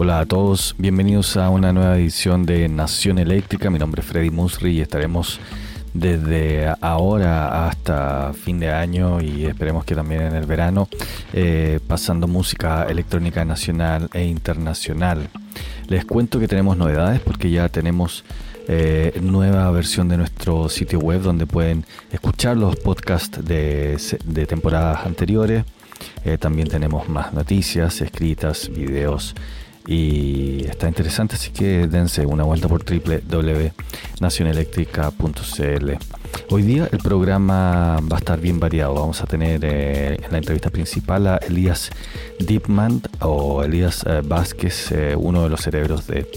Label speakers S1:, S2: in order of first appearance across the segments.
S1: Hola a todos, bienvenidos a una nueva edición de Nación Eléctrica. Mi nombre es Freddy Musri y estaremos desde ahora hasta fin de año y esperemos que también en el verano eh, pasando música electrónica nacional e internacional. Les cuento que tenemos novedades porque ya tenemos eh, nueva versión de nuestro sitio web donde pueden escuchar los podcasts de, temporadas anteriores. Eh, también tenemos más noticias escritas, videos y está interesante, así que dense una vuelta por www.nacionelectrica.cl. Hoy día el programa va a estar bien variado. Vamos a tener eh, en la entrevista principal a Elías Deepman o Elías eh, Vázquez, eh, uno de los cerebros de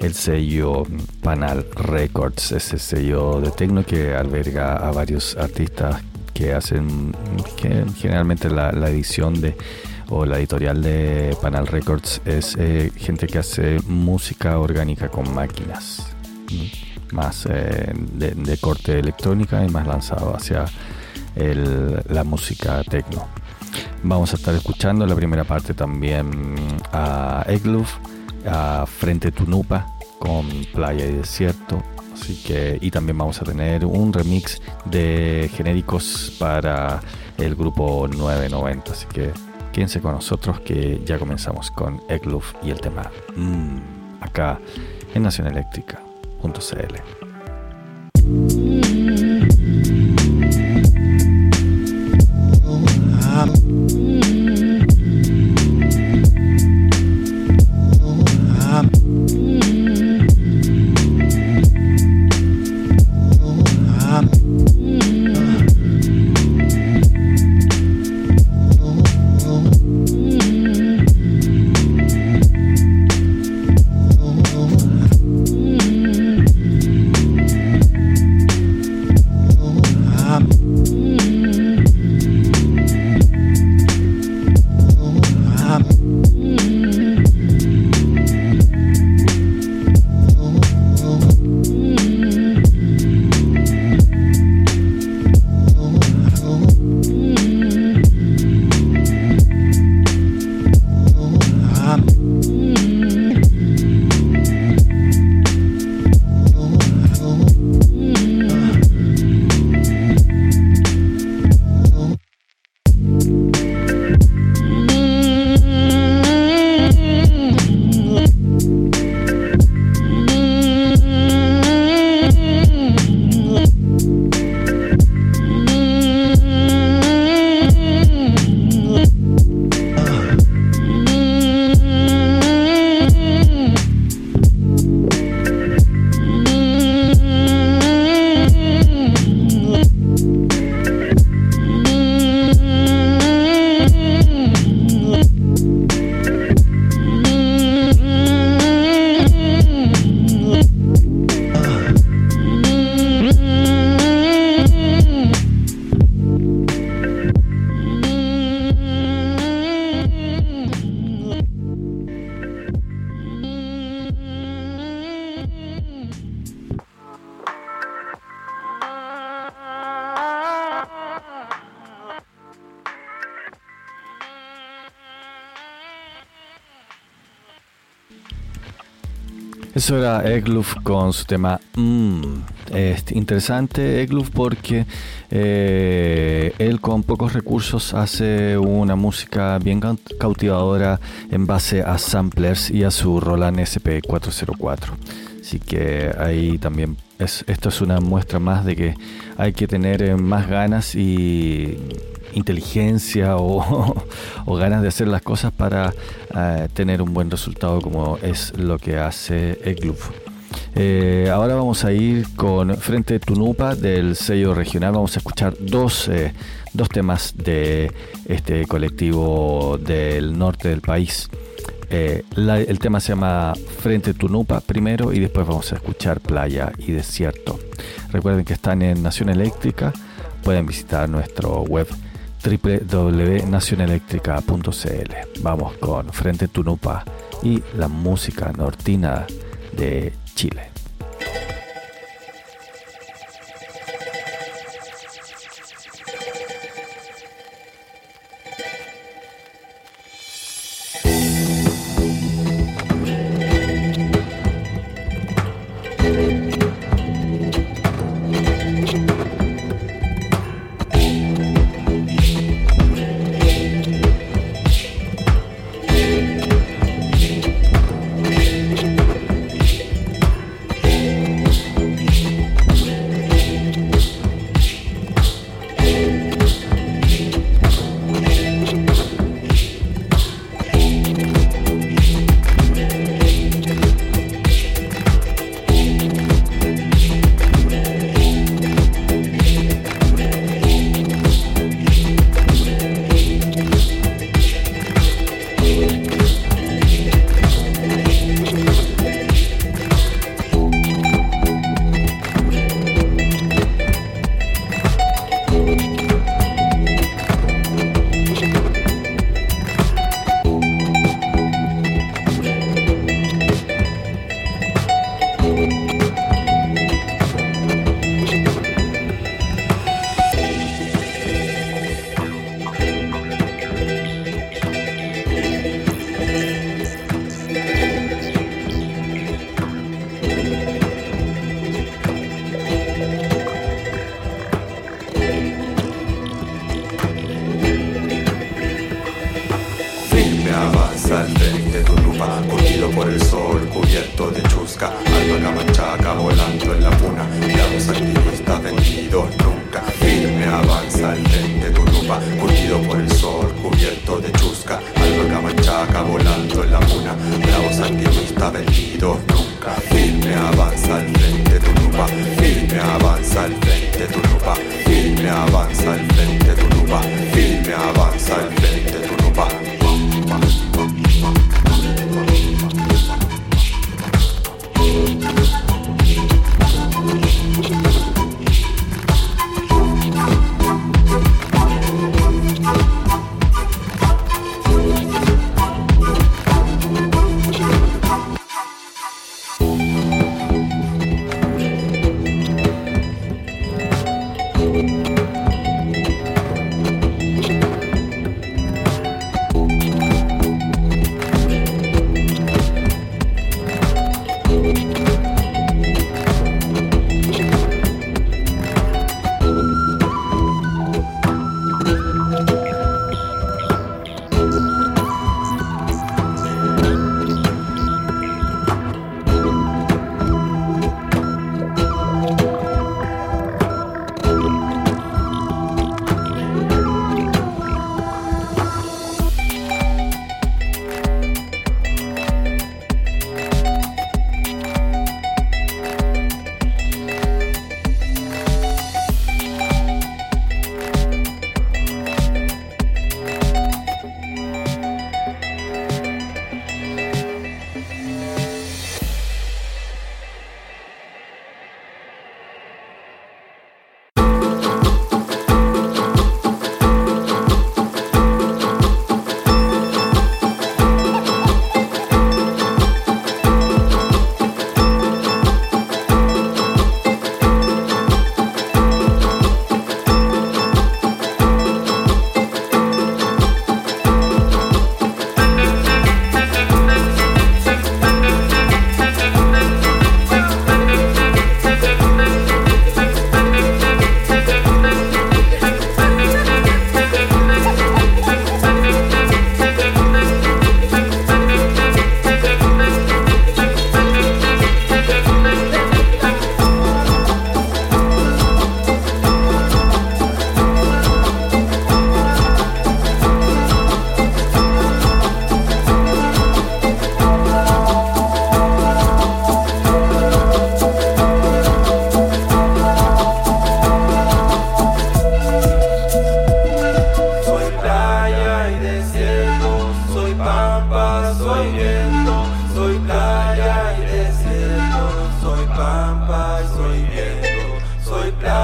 S1: el sello Panal Records, ese sello de tecno que alberga a varios artistas que hacen generalmente la edición de o la editorial de Panal Records es eh, gente que hace música orgánica con máquinas, más eh, de, corte electrónica y más lanzado hacia la música techno. Vamos a estar escuchando la primera parte también a Egluf, Frente Tunupa con Playa y Desierto. Así que, y también vamos a tener un remix de genéricos para el grupo 990. Así que Quédense con nosotros que ya comenzamos con Egluf y el tema mm, acá en nacioneléctrica.cl. Eso era Egluf con su tema mm, interesante Egluf porque eh, él con pocos recursos hace una música bien cautivadora en base a samplers y a su Roland SP404. Así que ahí también es, esto es una muestra más de que hay que tener eh, más ganas y inteligencia o, ganas de hacer las cosas para eh, tener un buen resultado como es lo que hace el club. Eh, ahora vamos a ir con Frente Tunupa del sello regional. Vamos a escuchar dos, eh, dos temas de este colectivo del norte del país. el tema se llama Frente Tunupa primero y después vamos a escuchar Playa y Desierto. Recuerden que están en Nación Eléctrica. Pueden visitar nuestro web www.nacionelectrica.cl. Vamos con Frente Tunupa y la música nortina de Chile.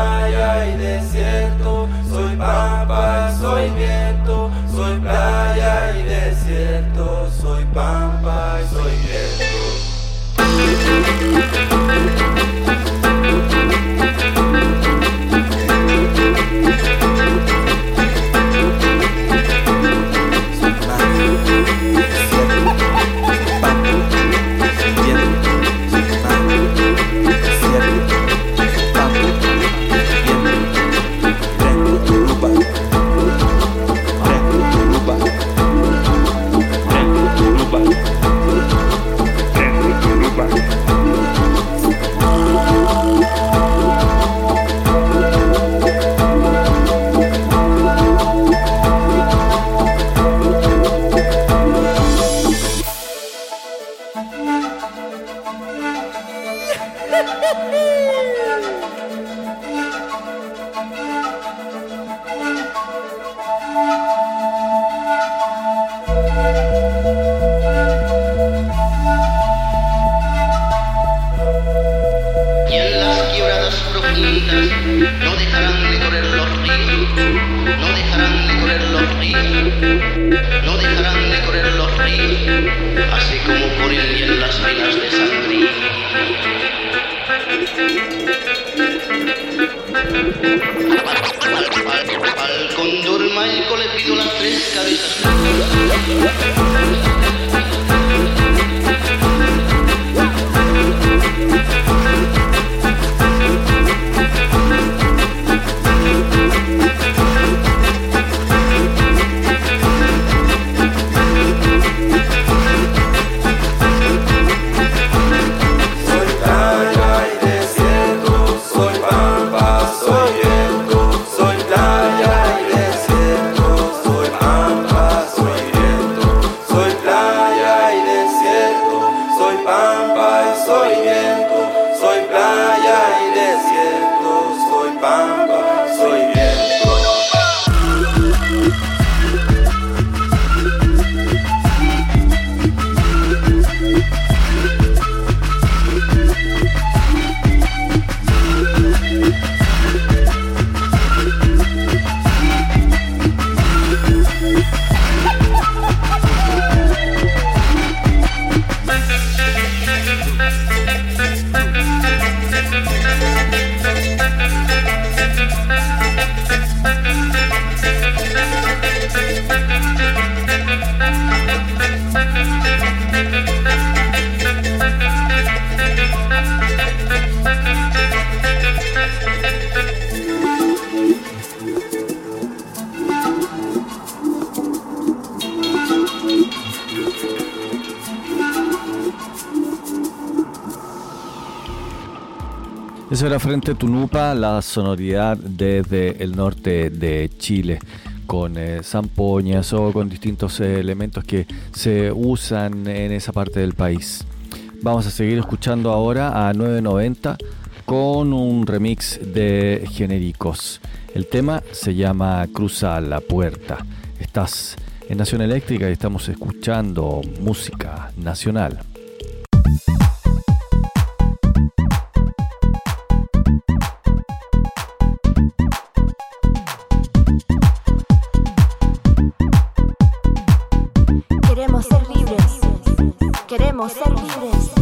S2: playa y desierto, soy pampa, soy viento, soy playa y
S1: desierto, soy pampa. Tunupa, la sonoridad desde el norte de Chile, con eh, zampoñas o con distintos elementos que se usan en esa parte del país. Vamos a seguir escuchando ahora a 990 con un remix de genéricos. El tema se llama Cruza la puerta. Estás en Nación Eléctrica y estamos escuchando música nacional. Queremos ser libres.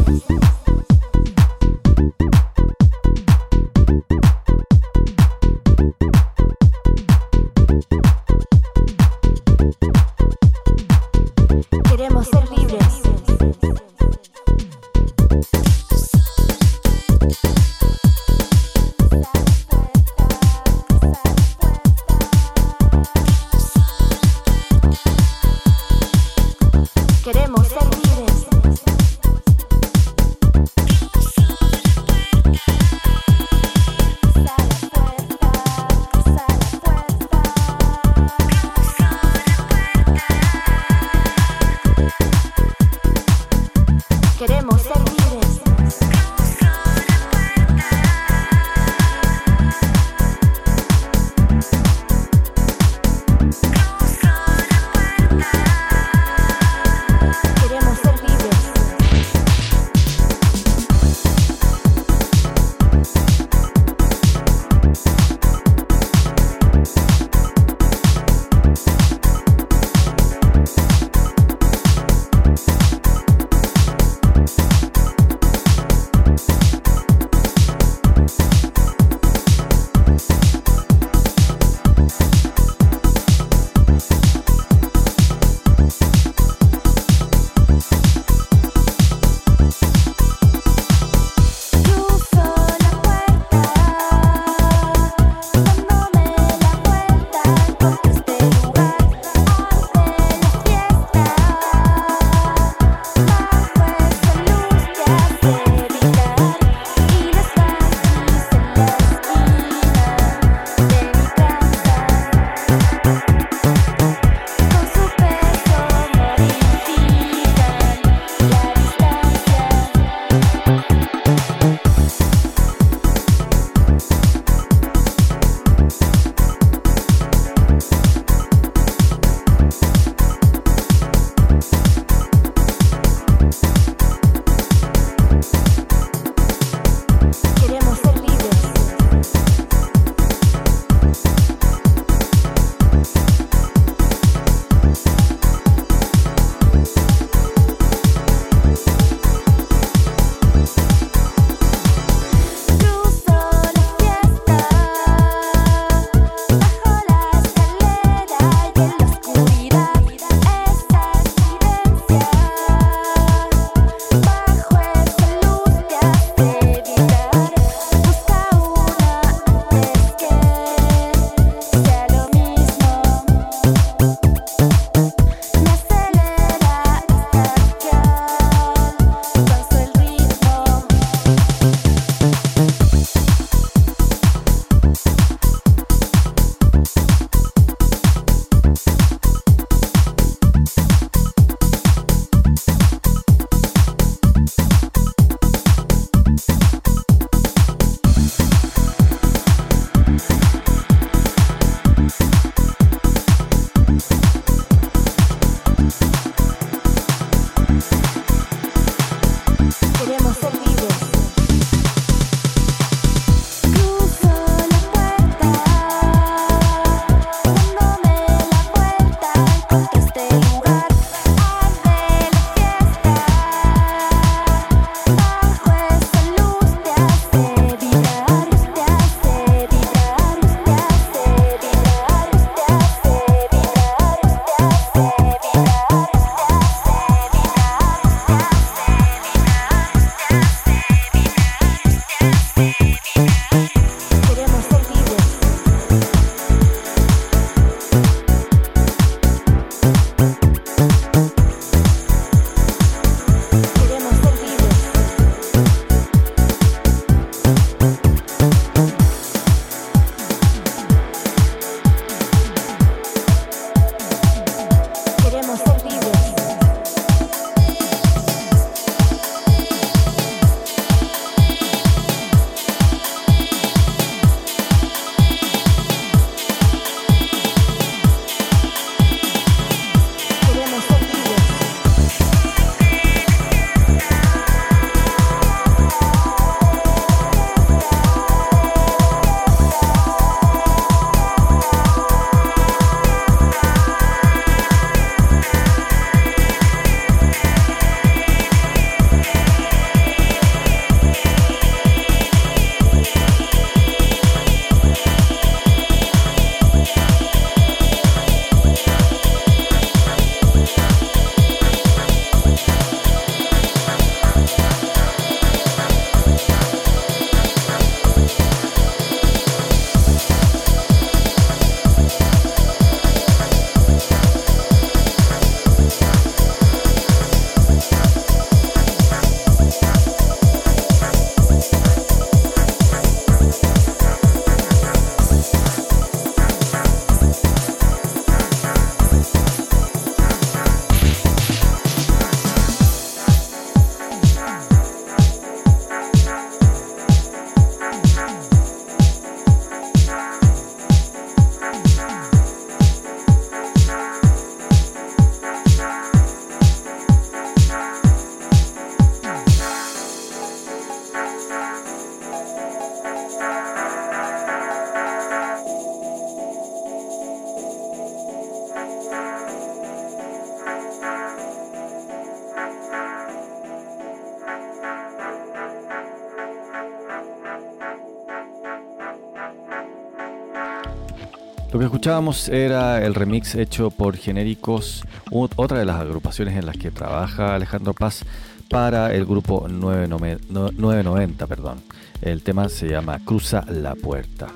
S1: Escuchábamos era el remix hecho por Genéricos, otra de las agrupaciones en las que trabaja Alejandro Paz para el grupo 990. Perdón. El tema se llama Cruza la Puerta.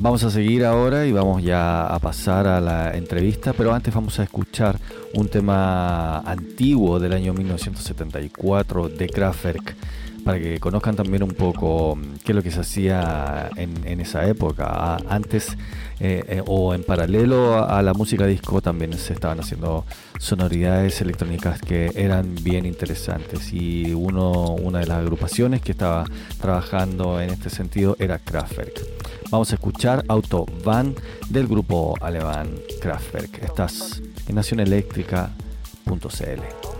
S1: Vamos a seguir ahora y vamos ya a pasar a la entrevista, pero antes vamos a escuchar un tema antiguo del año 1974 de Kraftwerk para que conozcan también un poco mm, qué es lo que se hacía en, esa época. Antes eh, eh, o en paralelo a, la música disco también se estaban haciendo sonoridades electrónicas que eran bien interesantes y uno, una de las agrupaciones que estaba trabajando en este sentido era Kraftwerk. Vamos a escuchar Autobahn del grupo alemán Kraftwerk. Estás en nacioneléctrica.cl.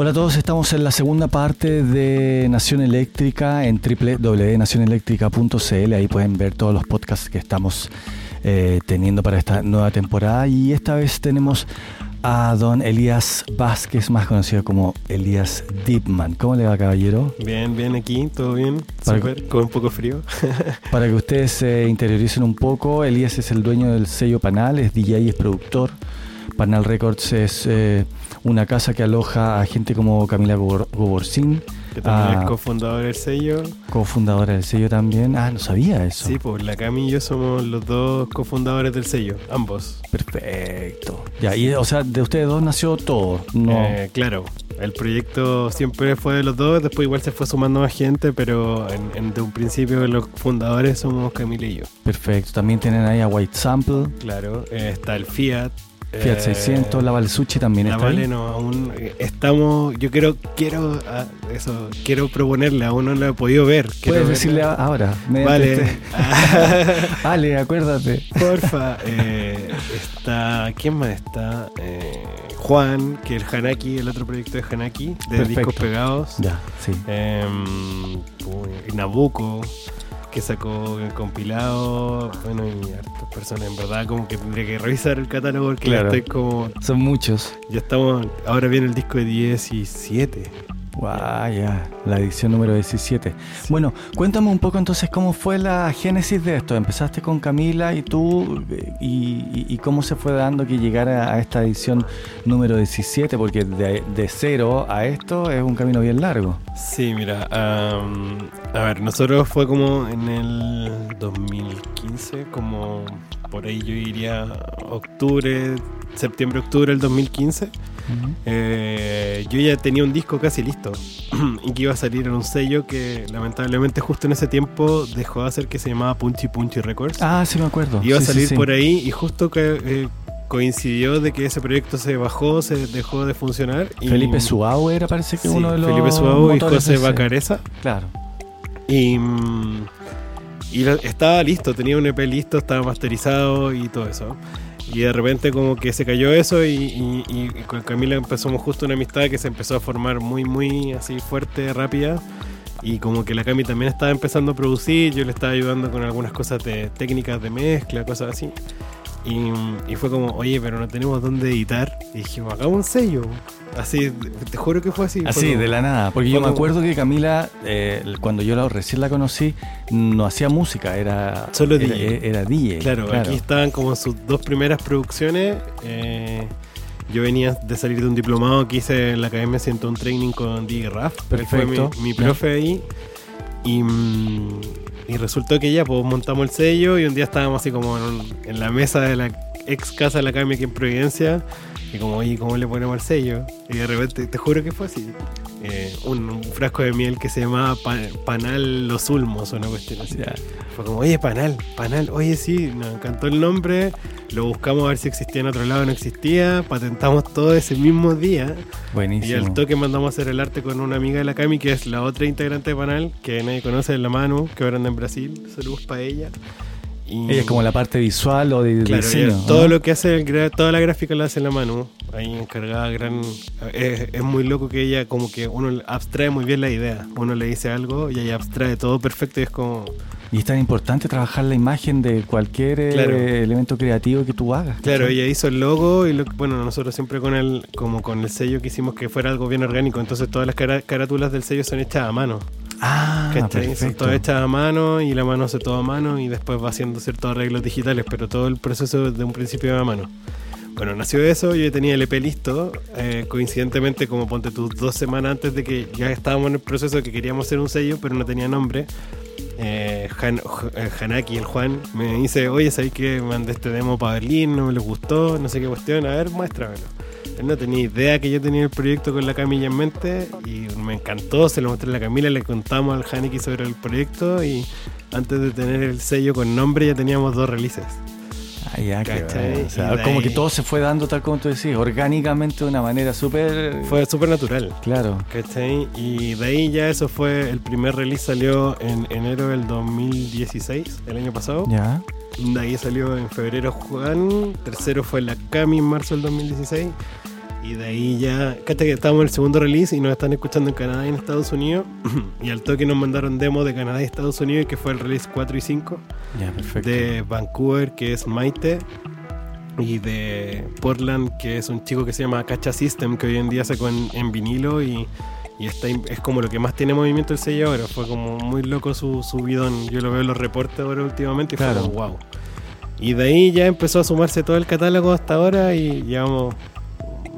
S1: Hola a todos, estamos en la segunda parte de Nación Eléctrica en www.nacioneléctrica.cl. Ahí pueden ver todos los podcasts que estamos eh, teniendo para esta nueva temporada. Y esta vez tenemos a don Elías Vázquez, más conocido como Elías Deepman. ¿Cómo le va, caballero?
S3: Bien, bien aquí, todo bien. Super, con un poco frío.
S1: para que ustedes se interioricen un poco, Elías es el dueño del sello Panal, es DJ, es productor. Panal Records es eh, una casa que aloja a gente como Camila Goborcín.
S3: Que también es cofundadora del sello.
S1: Cofundadora del sello también. Ah, no sabía eso.
S3: Sí, pues la Cami y yo somos los dos cofundadores del sello, ambos.
S1: Perfecto. Ya, y o sea, de ustedes dos nació todo. No.
S3: Eh, claro. El proyecto siempre fue de los dos, después igual se fue sumando más gente, pero en, de un principio los fundadores somos Camila y yo.
S1: Perfecto. También tienen ahí a White Sample.
S3: Claro. Eh, está el Fiat,
S1: Fiat 600, la Valsuchi también
S3: la
S1: está
S3: Vale no, aún eh, estamos, yo quiero, quiero, ah, eso, quiero proponerle, aún no lo he podido ver.
S1: Puedes decirle ahora.
S3: Vale. Este-
S1: vale, acuérdate.
S3: Porfa. Eh, está, ¿quién más está? Eh, Juan, que el Hanaki, el otro proyecto de Hanaki, de discos pegados.
S1: Ya, sí.
S3: Eh, Nabucco que sacó el compilado, bueno, y hartas personas, en verdad, como que tendría que revisar el catálogo porque claro, estoy como...
S1: Son muchos.
S3: Ya estamos, ahora viene el disco de 17.
S1: Guau, ya, la edición número 17. Bueno, cuéntame un poco entonces cómo fue la génesis de esto. Empezaste con Camila y tú, y, cómo se fue dando que llegara a esta edición número 17, porque de, de cero a esto es un camino bien largo.
S3: Sí, mira, a ver, nosotros fue como en el 2015, como por ahí yo iría octubre, septiembre-octubre del 2015. Eh, yo ya tenía un disco casi listo y que iba a salir en un sello que lamentablemente justo en ese tiempo dejó de hacer que se llamaba Punchy Punchy Records.
S1: Ah, sí me acuerdo.
S3: Iba a salir por ahí y justo que eh, coincidió de que ese proyecto se bajó, se dejó de funcionar.
S1: Y Felipe Suau era parece que uno de los
S3: Felipe Suau y José Bacareza.
S1: Claro.
S3: Y, mm, y estaba listo, tenía un EP listo, estaba masterizado y todo eso. Y de repente como que se cayó eso y, con Camila empezamos justo una amistad que se empezó a formar muy, muy así fuerte, rápida. Y como que la Cami también estaba empezando a producir, yo le estaba ayudando con algunas cosas de técnicas de mezcla, cosas así. Y, fue como, oye, pero no tenemos dónde editar. Y dijimos, hagamos un sello. Así, te juro que fue así.
S1: Así, de la nada. Porque yo me acuerdo que Camila, eh, cuando yo la, recién la conocí, no hacía música, era.
S3: Solo
S1: era,
S3: DJ.
S1: Era, DJ.
S3: Claro, aquí estaban como sus dos primeras producciones. Eh, yo venía de salir de un diplomado que hice en la Academia siento un Training con DJ Raf.
S1: Perfecto.
S3: Fue mi, profe ahí. Y. Y resultó que ya, pues montamos el sello y un día estábamos así como en, la mesa de la ex casa de la Cami aquí en Providencia. Y como, oye, ¿cómo le ponemos el sello? Y de repente, te juro que fue así. Eh, un, frasco de miel que se llamaba Panal Los Ulmos o una cuestión así. Fue como, oye, Panal, Panal, oye, sí, nos encantó el nombre, lo buscamos a ver si existía en otro lado, no existía, patentamos todo ese mismo día.
S1: Buenísimo.
S3: Y al toque mandamos a hacer el arte con una amiga de la Cami, que es la otra integrante de Panal, que nadie conoce, es la Manu, que ahora anda en Brasil. Saludos para ella.
S1: Ella es como la parte visual o de diseño.
S3: Todo lo que hace, toda la gráfica la hace la mano. Ahí encargada, gran. Es, muy loco que ella, como que uno abstrae muy bien la idea. Uno le dice algo y ella abstrae todo perfecto y es como.
S1: Y es tan importante trabajar la imagen de cualquier eh, elemento creativo que tú hagas.
S3: Claro, ella hizo el logo y bueno, nosotros siempre con el, como con el sello quisimos que fuera algo bien orgánico. Entonces todas las carátulas del sello son hechas a mano.
S1: Ah, perfecto.
S3: Todo hecha a mano y la mano hace todo a mano y después va haciendo ciertos arreglos digitales, pero todo el proceso de un principio a mano. Bueno, nació eso, yo tenía el EP listo, eh, coincidentemente como ponte tus dos semanas antes de que ya estábamos en el proceso de que queríamos hacer un sello, pero no tenía nombre. Eh, eh, Hanaki, el Juan, me dice, oye, ¿sabes que mandé este demo para Berlín? No me les gustó, no sé qué cuestión, a ver, muéstramelo no tenía idea que yo tenía el proyecto con la Camila en mente y me encantó, se lo mostré a la Camila, le contamos al Haneki sobre el proyecto y antes de tener el sello con nombre ya teníamos dos releases.
S1: Ah, ya, o sea, como que todo se fue dando tal como tú decís, orgánicamente de una manera súper...
S3: Fue súper natural.
S1: Claro.
S3: ¿Cachai? Y de ahí ya eso fue, el primer release salió en enero del 2016, el año pasado.
S1: Ya.
S3: De ahí salió en febrero Juan, tercero fue la Cami en marzo del 2016 Y de ahí ya, fíjate que estábamos en el segundo release y nos están escuchando en Canadá y en Estados Unidos. y al toque nos mandaron demo de Canadá y Estados Unidos, que fue el release 4 y 5.
S1: Ya, perfecto.
S3: De Vancouver, que es Maite. Y de Portland, que es un chico que se llama Cacha System, que hoy en día sacó en, en vinilo y, y está, es como lo que más tiene movimiento el sello ahora. Fue como muy loco su, su bidón. Yo lo veo en los reportes ahora últimamente y
S1: Claro.
S3: fue como wow. Y de ahí ya empezó a sumarse todo el catálogo hasta ahora y llevamos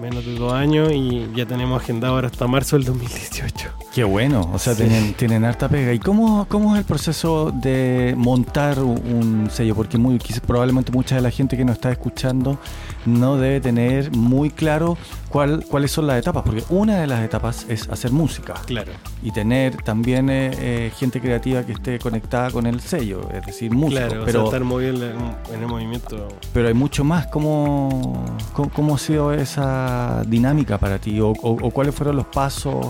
S3: menos de dos años y ya tenemos agendado ahora hasta marzo del 2018.
S1: Qué bueno, o sea,
S3: Sí.
S1: tienen, tienen harta pega. ¿Y cómo, cómo es el proceso de montar un, sello? Porque muy, probablemente mucha de la gente que nos está escuchando no debe tener muy claro cuál, cuáles son las etapas, porque una de las etapas es hacer música
S3: Claro.
S1: y tener también eh, eh, gente creativa que esté conectada con el sello, es decir, música.
S3: Claro, o
S1: pero,
S3: sea, estar moviendo en, en el movimiento.
S1: pero hay mucho más. ¿Cómo, cómo, cómo ha sido esa dinámica para ti? ¿O, o- o cuáles fueron los pasos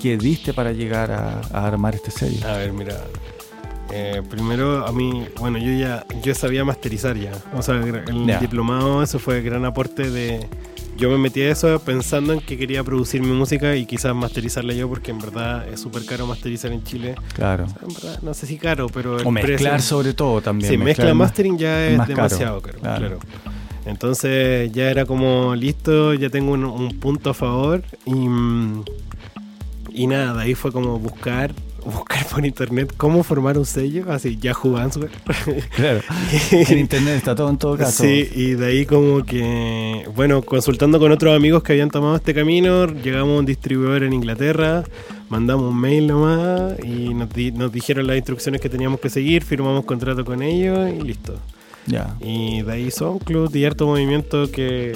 S1: que diste para llegar a, a armar este sello?
S3: A ver, mira. Eh, primero, a mí, bueno, yo ya yo sabía masterizar ya. O sea, el
S1: Ya.
S3: diplomado, eso fue gran aporte de. Yo me metí a eso pensando en que quería producir mi música y quizás masterizarla yo, porque en verdad es súper caro masterizar en Chile.
S1: Claro.
S3: O sea, en verdad, no sé si caro, pero. el
S1: O mezclar
S3: precio-
S1: sobre todo también.
S3: Sí, mezcla mastering ya es
S1: más caro,
S3: demasiado caro,
S1: claro.
S3: claro. Entonces ya era como listo, ya tengo un, un punto a favor y, mm, y nada, de ahí fue como buscar, buscar por internet cómo formar un sello, así Yahoo Answer.
S1: Claro. En internet está todo en todo caso.
S3: Sí, y de ahí como que, bueno, consultando con otros amigos que habían tomado este camino, llegamos a un distribuidor en Inglaterra, mandamos un mail nomás y nos, di- nos dijeron las instrucciones que teníamos que seguir, firmamos contrato con ellos y listo.
S1: Ya.
S3: Y de ahí SoundCloud y harto movimiento que,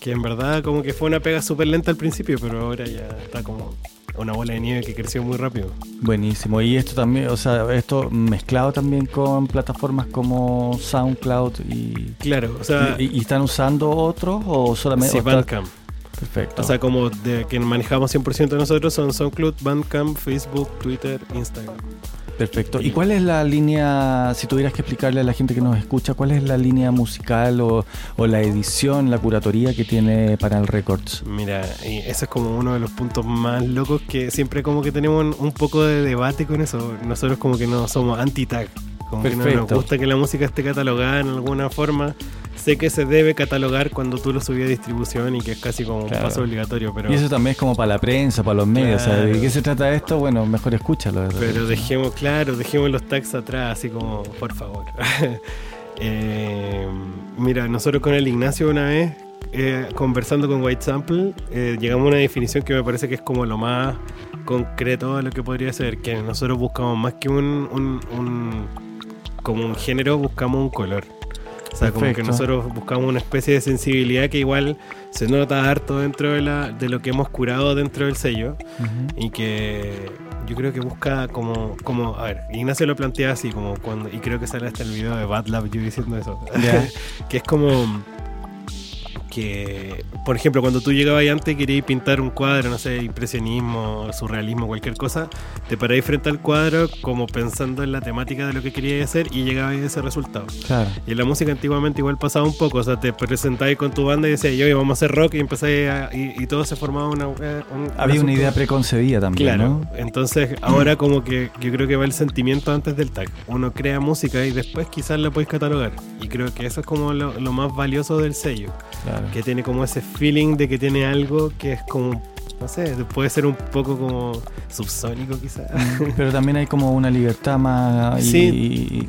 S3: que en verdad como que fue una pega súper lenta al principio, pero ahora ya está como una bola de nieve que creció muy rápido.
S1: Buenísimo. Y esto también, o sea, esto mezclado también con plataformas como SoundCloud y.
S3: Claro, o sea,
S1: ¿Y, y están usando otros o solamente.?
S3: sí, Bandcamp.
S1: Perfecto.
S3: O sea, como de que manejamos 100% de nosotros son SoundCloud, Bandcamp, Facebook, Twitter, Instagram.
S1: Perfecto. ¿Y cuál es la línea, si tuvieras que explicarle a la gente que nos escucha, cuál es la línea musical o, o la edición, la curatoría que tiene Panel Records?
S3: Mira, y ese es como uno de los puntos más locos que siempre como que tenemos un- poco de debate con eso. Nosotros como que no somos anti-tag. Como que no nos gusta que la música esté catalogada en alguna forma. Sé que se debe catalogar cuando tú lo subí a distribución y que es casi como
S1: Claro.
S3: un paso obligatorio, pero,
S1: Y eso también es como para la prensa, para los medios. O sea, ¿de qué se trata esto? Bueno, mejor escúchalo.
S3: pero dejemos, claro, dejemos los tags atrás, así como, por favor. Eh, mira, nosotros con el Ignacio una vez, eh, conversando con White Sample, eh, llegamos a una definición que me parece que es como lo más concreto a lo que podría ser, que nosotros buscamos más que un, un- un- como un género, buscamos un color. O sea, como que nosotros buscamos una especie de sensibilidad que igual se nota harto dentro de, la, de lo que hemos curado dentro del sello y que yo creo que busca como, como a ver, Ignacio lo plantea así como cuando, y creo que sale hasta el video de Bad Lab yo diciendo eso, que es como que, por ejemplo, cuando tú llegabas ahí antes y querías pintar un cuadro, no sé, impresionismo, surrealismo, cualquier cosa, te paráis frente al cuadro como pensando en la temática de lo que querías hacer y llegabas a ese resultado.
S1: Claro.
S3: Y en la música antiguamente igual pasaba un poco, o sea, te presentabas con tu banda y decías, yo vamos a hacer rock y empezáis a- y, y todo se formaba una... eh, un- un
S1: Había una
S3: asunto-
S1: idea preconcebida también,
S3: Claro,
S1: ¿no?
S3: entonces ahora como que yo creo que va el sentimiento antes del tag. Uno crea música y después quizás la puedes catalogar. Y creo que eso es como lo, lo más valioso del sello,
S1: Claro.
S3: Que tiene como ese feeling de que tiene algo que es como, no sé, puede ser un poco como subsónico quizás.
S1: Pero también hay como una libertad más y,
S3: Sí.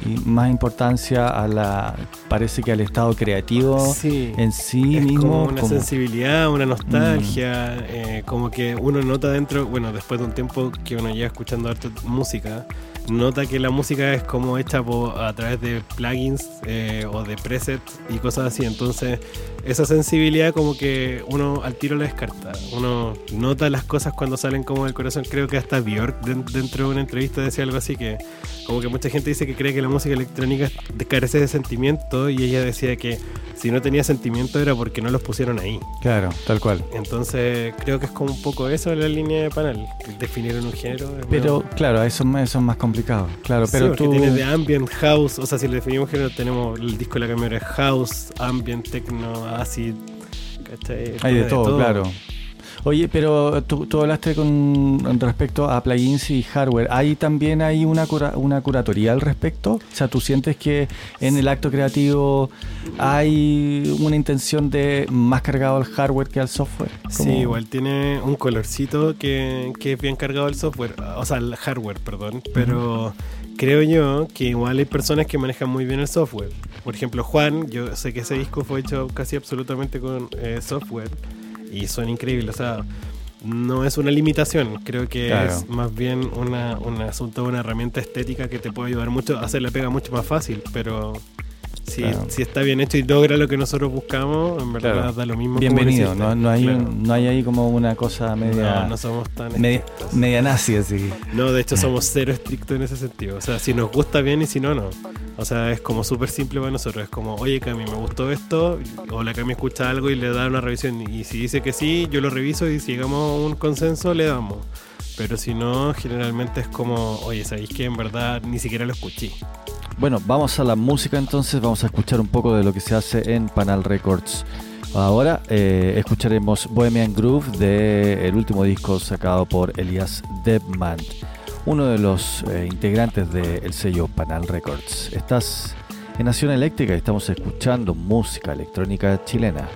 S1: y- y más importancia a la, parece que al estado creativo
S3: Sí.
S1: en sí
S3: es
S1: mismo.
S3: como una
S1: como-
S3: sensibilidad, una nostalgia, eh, como que uno nota dentro, bueno, después de un tiempo que uno lleva escuchando harta música, nota que la música es como hecha a través de plugins eh, o de presets y cosas así, entonces esa sensibilidad como que uno al tiro la descarta, uno nota las cosas cuando salen como del corazón, creo que hasta Björk den- dentro de una entrevista decía algo así que como que mucha gente dice que cree que la música electrónica carece de sentimiento y ella decía que si no tenía sentimiento era porque no los pusieron ahí.
S1: Claro, tal cual.
S3: Entonces creo que es como un poco eso la línea de panel, definir un género.
S1: Pero
S3: medio-
S1: claro, eso, eso es más complicado. Claro,
S3: Sí,
S1: pero
S3: porque
S1: tú.
S3: tiene de ambient, house, o sea, si le definimos género tenemos el disco de la cámara house, ambient, techno, ¿cachai?
S1: Hay de todo, claro. Oye, pero tú, tú hablaste con respecto a plugins y hardware. ¿Hay también hay una, cura- una curatoría al respecto? O sea, ¿tú sientes que en el acto creativo hay una intención de más cargado al hardware que al software?
S3: Sí, igual tiene un colorcito que, que es bien cargado el software, o sea, el hardware, perdón. Pero creo yo que igual hay personas que manejan muy bien el software. Por ejemplo, Juan, yo sé que ese disco fue hecho casi absolutamente con eh, software y son increíbles. O sea, no es una limitación, creo que
S1: Claro.
S3: es más bien una, un asunto de una herramienta estética que te puede ayudar mucho a hacer la pega mucho más fácil, pero si,
S1: Claro.
S3: si está bien hecho y logra lo que nosotros buscamos, en verdad
S1: Claro.
S3: da lo mismo.
S1: Bienvenido, no, no, hay,
S3: Claro.
S1: no hay ahí como una cosa media,
S3: No, no somos tan
S1: media, media nazi así.
S3: No, de hecho somos cero estrictos en ese sentido. O sea, si nos gusta bien y si no, no. O sea, es como súper simple para nosotros. Es como, oye Cami, me gustó esto. O la Cami escucha algo y le da una revisión. Y si dice que sí, yo lo reviso y si llegamos a un consenso, le damos. Pero si no, generalmente es como, oye, ¿sabéis que en verdad ni siquiera lo escuché?
S1: Bueno, vamos a la música entonces, vamos a escuchar un poco de lo que se hace en Panal Records. Ahora eh, escucharemos Bohemian Groove del último disco sacado por Elias Debman, uno de los eh, integrantes del sello Panal Records. Estás en Nación Eléctrica y estamos escuchando música electrónica chilena.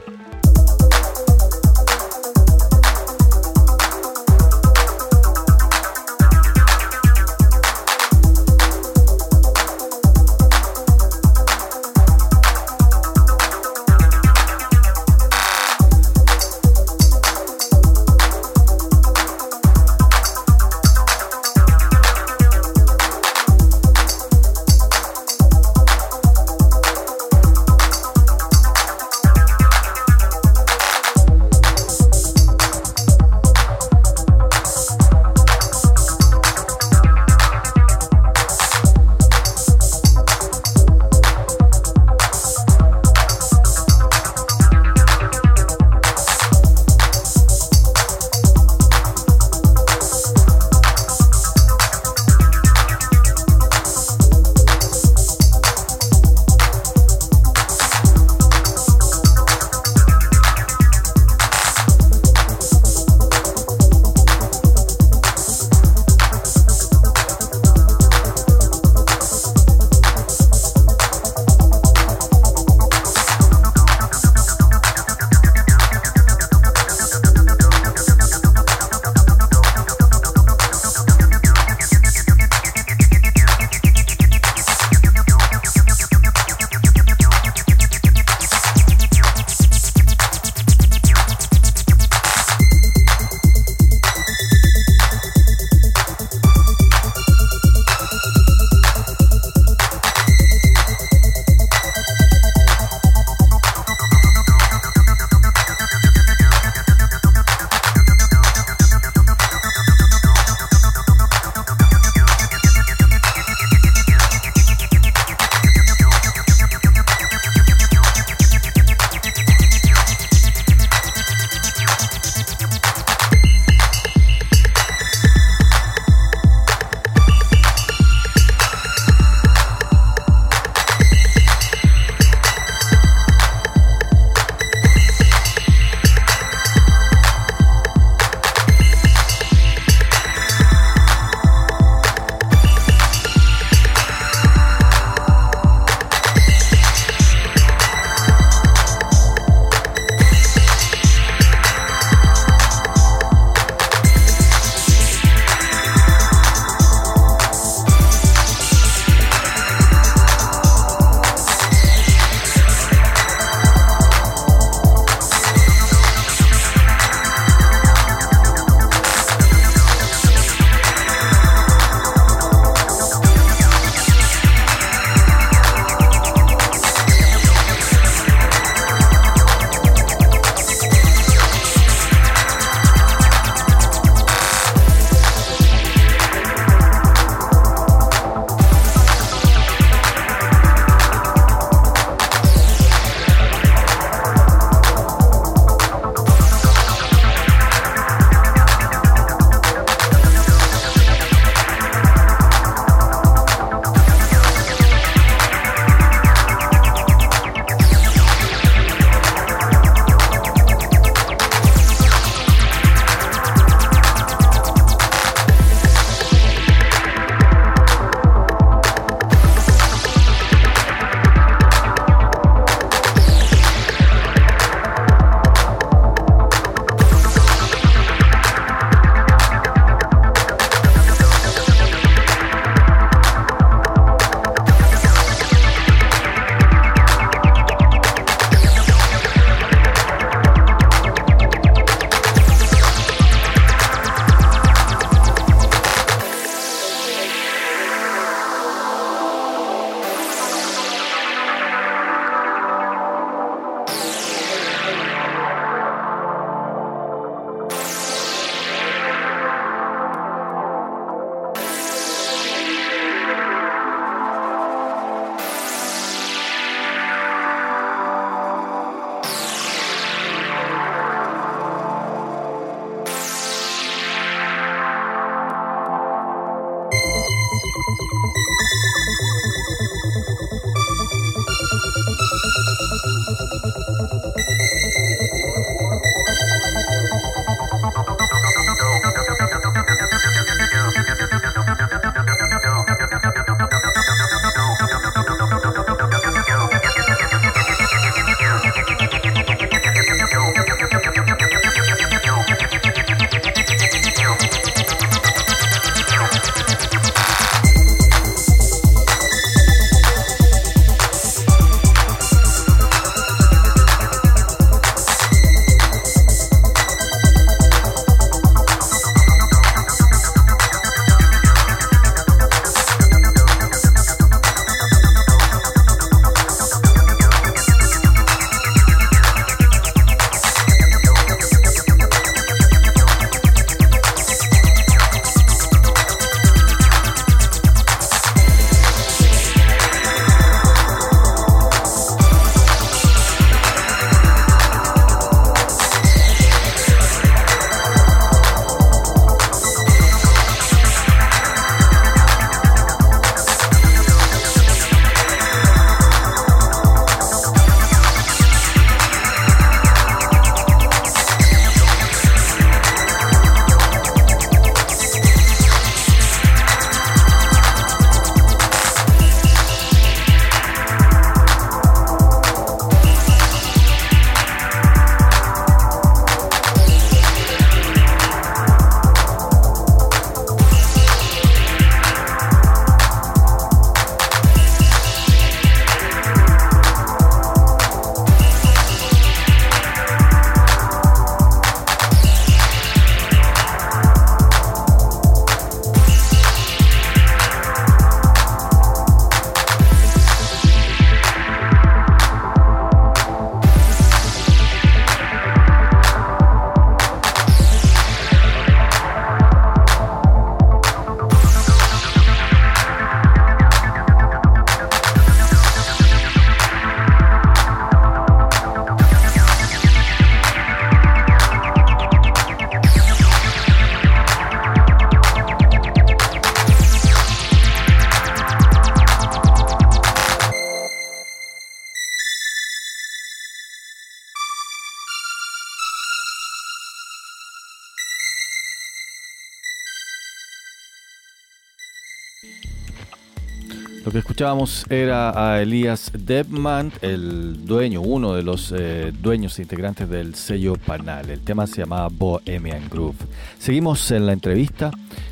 S1: Lo que escuchábamos era a Elías Debman, el dueño, uno de los eh, dueños e integrantes del sello Panal. El tema se llamaba Bohemian Groove. Seguimos en la entrevista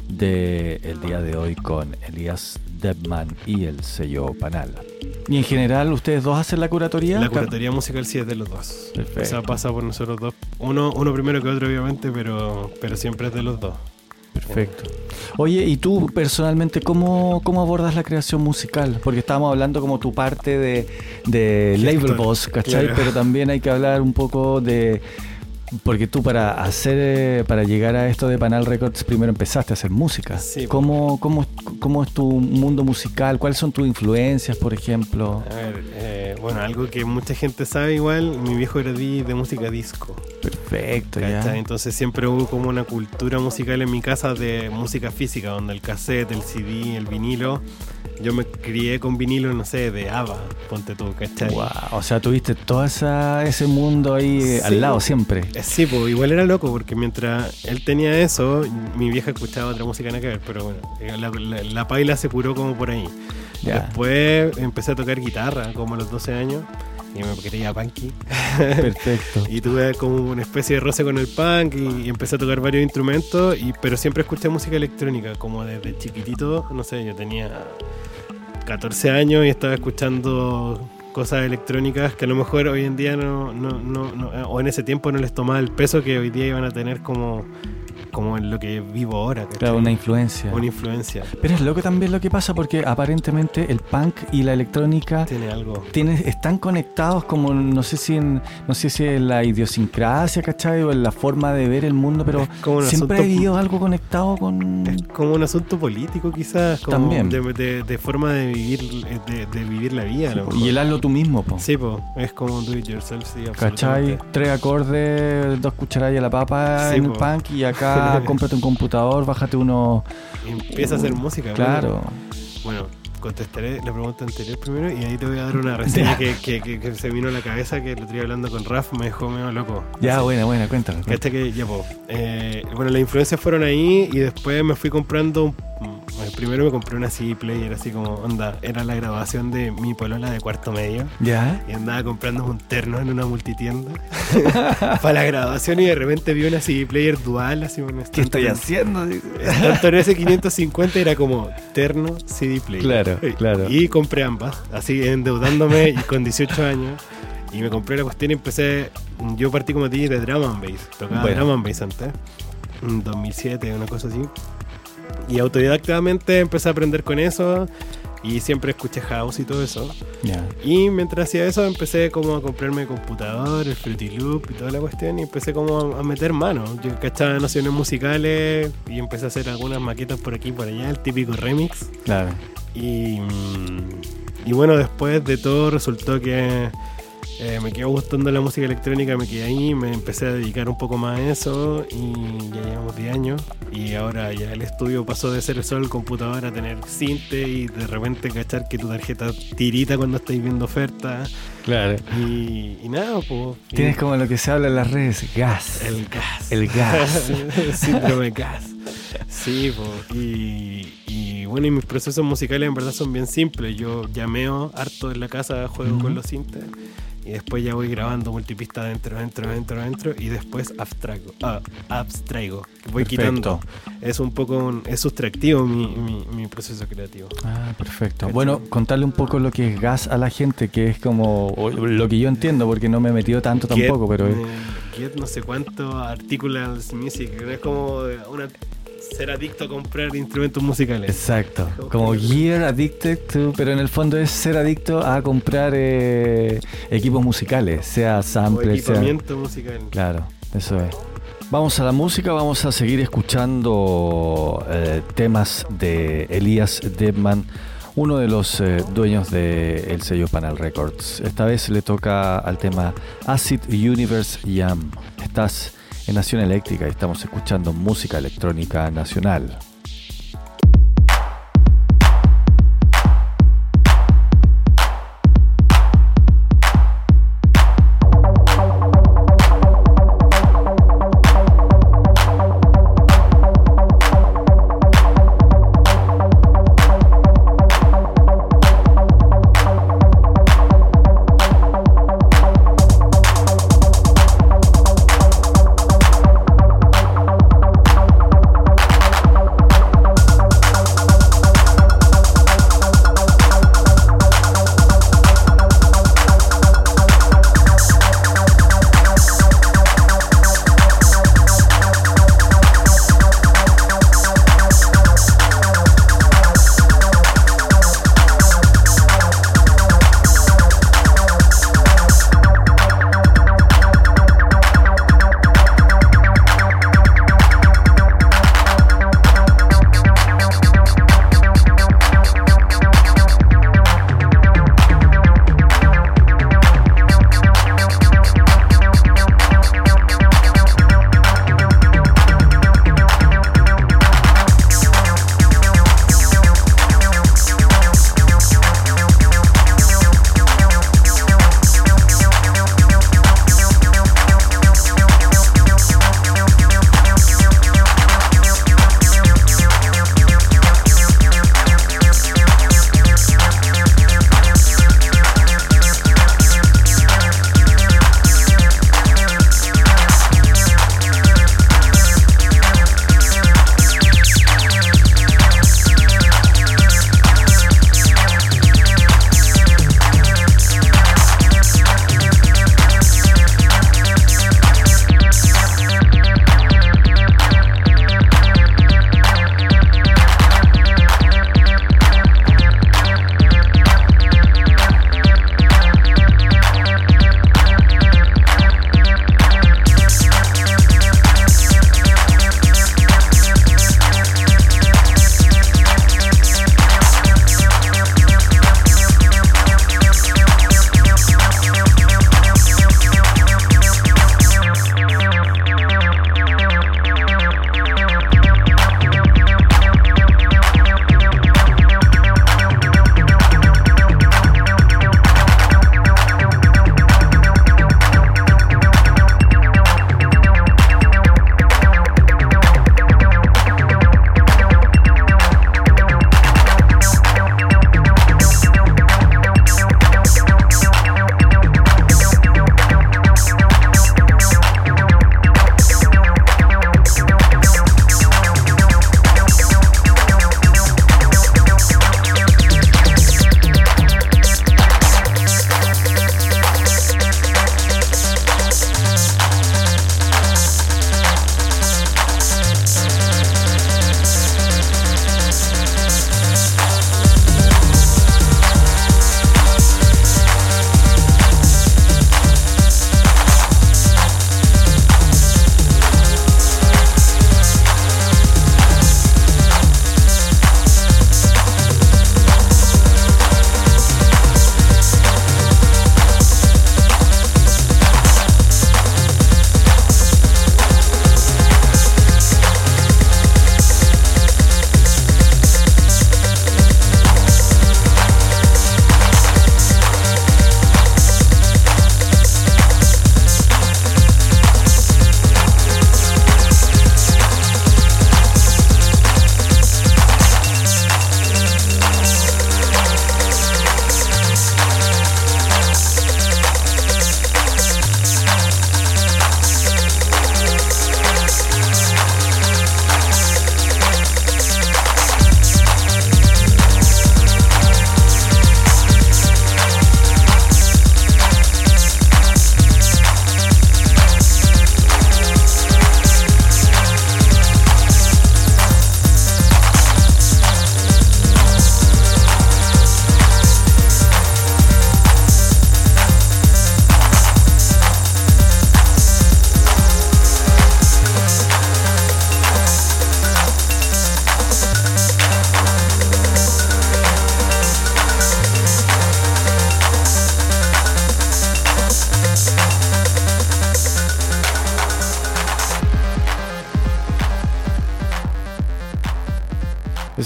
S1: del día de hoy con Elías Debman y el sello Panal. Y en general, ¿ustedes dos hacen la curatoría?
S3: La curatoría musical sí es de los dos.
S1: Perfecto.
S3: O sea, pasa por nosotros dos. Uno, uno primero que otro, obviamente, pero, pero siempre es de los dos.
S1: Perfecto. Oye, ¿y tú personalmente cómo, cómo abordas la creación musical? Porque estábamos hablando como tu parte de, de label boss, ¿cachai?
S3: claro.
S1: Pero también hay que hablar un poco de... Porque tú para hacer, eh, para llegar a esto de Panal Records, primero empezaste a hacer música.
S3: Sí.
S1: ¿Cómo, cómo, ¿Cómo es tu mundo musical? ¿Cuáles son tus influencias, por ejemplo?
S3: A ver, eh, bueno, algo que mucha gente sabe igual, mi viejo era de música disco.
S1: Perfecto, ya.
S3: ¿cachai? Entonces siempre hubo como una cultura musical en mi casa de música física, donde el cassette, el CD, el vinilo. Yo me crié con vinilo, no sé, de ABBA, ponte tú, ¿cachai?
S1: Wow, o sea, tuviste todo esa, ese mundo ahí eh,
S3: Sí.
S1: al lado siempre.
S3: Eh, Sí, pues igual era loco porque mientras él tenía eso, mi vieja escuchaba otra música nada que ver, pero bueno, eh, la, la, la paila se curó como por ahí. Después empecé a tocar guitarra como a los 12 años y me quería punky.
S1: Perfecto.
S3: Y tuve como una especie de roce con el punk y, y empecé a tocar varios instrumentos, y, pero siempre escuché música electrónica, como desde chiquitito, no sé, yo tenía 14 años y estaba escuchando cosas electrónicas que a lo mejor hoy en día no, no, no, no- o en ese tiempo no les tomaba el peso que hoy día iban a tener como, como en lo que vivo ahora. ¿cachai?
S1: Claro, una influencia.
S3: Una influencia.
S1: Pero es loco también lo que pasa porque aparentemente el punk y la electrónica
S3: Tiene algo.
S1: tiene- están conectados como no sé si en no sé si en la idiosincrasia, ¿cachai? O en la forma de ver el mundo, pero
S3: como
S1: siempre ha habido algo conectado con
S3: Es como un asunto político quizás, como
S1: También.
S3: De, de- de forma de vivir, de, de vivir la vida.
S1: y el hazlo tú mismo, po.
S3: Sí, po, es como do it yourself, sí,
S1: ¿Cachai? Tres acordes, dos cucharadas a la papa
S3: Sí,
S1: en el punk y acá cómprate un computador, bájate uno.
S3: Y empieza a hacer música.
S1: Claro.
S3: Bueno, bueno, contestaré la pregunta anterior primero y ahí te voy a dar una reseña que, que- que- que se vino a la cabeza que otro día hablando con Raf me dejó medio loco.
S1: Ya, buena, buena, cuéntalo.
S3: Cacha que ya, po, eh, bueno, las influencias fueron ahí y después me fui comprando. un- bueno, primero me compré una CD player, así como, onda, era la grabación de mi polola de cuarto medio.
S1: ¿Ya?
S3: Y andaba comprando un terno en una multitienda para la grabación y de repente vi una CD player dual, así un
S1: ¿Qué estoy haciendo?
S3: Stanton S550 era como terno CD player.
S1: Claro, claro.
S3: Y compré ambas, así endeudándome y con 18 años. Y me compré la cuestión y empecé. Yo partí como ti de drum and bass. Tocaba
S1: Bueno.
S3: drum and bass antes. En 2007, una cosa así. Y autodidactamente empecé a aprender con eso. Y siempre escuché house y todo eso. Y mientras hacía eso empecé como a comprarme el computador, el Fruity Loop y toda la cuestión y empecé como a meter mano. Yo cachaba nociones musicales y empecé a hacer algunas maquetas por aquí y por allá, el típico remix.
S1: Claro.
S3: Y, y bueno, después de todo resultó que eh, me quedó gustando la música electrónica, me quedé ahí, me empecé a dedicar un poco más a eso y ya llevamos 10 años. Y ahora ya el estudio pasó de ser solo el computador a tener cinte y de repente cachar que tu tarjeta tirita cuando estáis viendo ofertas.
S1: Claro.
S3: Y, y nada, pues. y
S1: Tienes como lo que se habla en las redes, gas.
S3: el gas.
S1: El gas.
S3: Síndrome gas. Sí, po. Y, y bueno, y mis procesos musicales en verdad son bien simples. Yo llameo harto en la casa, juego
S1: Ujú.
S3: con los sintes. Y después ya voy grabando multipista dentro, dentro, dentro, dentro. Y después abstraigo. Ah, abstraigo. Voy
S1: Perfecto.
S3: quitando. Es un poco, un- es sustractivo mi, mi, mi proceso creativo.
S1: Ah, perfecto.
S3: ¿Cachai?
S1: Bueno, contarle un poco lo que es gas a la gente, que es como lo que yo entiendo, porque no me he metido tanto tampoco,
S3: Get,
S1: pero es-
S3: eh, Get no sé cuánto articles music. Es como una, ser adicto a comprar instrumentos musicales.
S1: exacto. Como gear addicted to, pero en el fondo es ser adicto a comprar eh, equipos musicales, sea
S3: o
S1: samples, sea...
S3: equipamiento musical.
S1: Claro, eso es. Vamos a la música, vamos a seguir escuchando eh, temas de Elías Debman, uno de los eh, dueños del sello Panel Records. Esta vez le toca al tema Acid Universe Jam. Estás en Nación Eléctrica y estamos escuchando música electrónica nacional.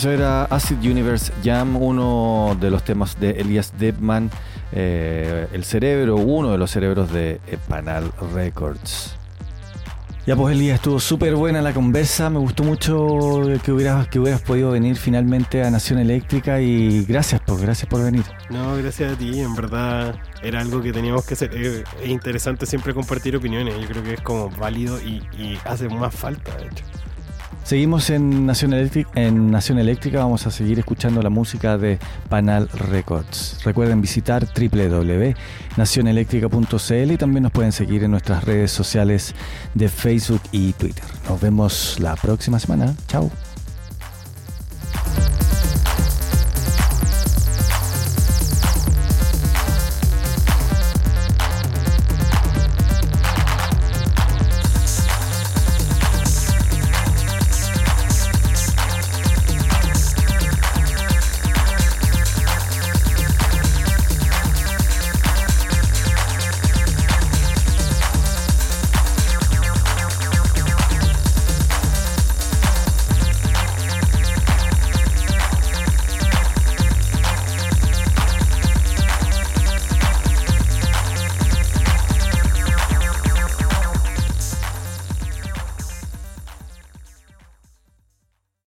S1: Eso era Acid Universe Jam, uno de los temas de Elias Debman, eh, el cerebro, uno de los cerebros de Panal Records. Ya pues Elías, estuvo súper buena la conversa, me gustó mucho que hubieras, que hubieras podido venir finalmente a Nación Eléctrica y gracias, pues gracias por venir.
S3: No, gracias a ti, en verdad era algo que teníamos que hacer. Es, interesante siempre compartir opiniones, yo creo que es como válido y hace más falta, de hecho.
S1: Seguimos en Nación, Eléctrica, en Nación Eléctrica, vamos a seguir escuchando la música de Panal Records. Recuerden visitar www.nacioneléctrica.cl y también nos pueden seguir en nuestras redes sociales de Facebook y Twitter. Nos vemos la próxima semana. Chao.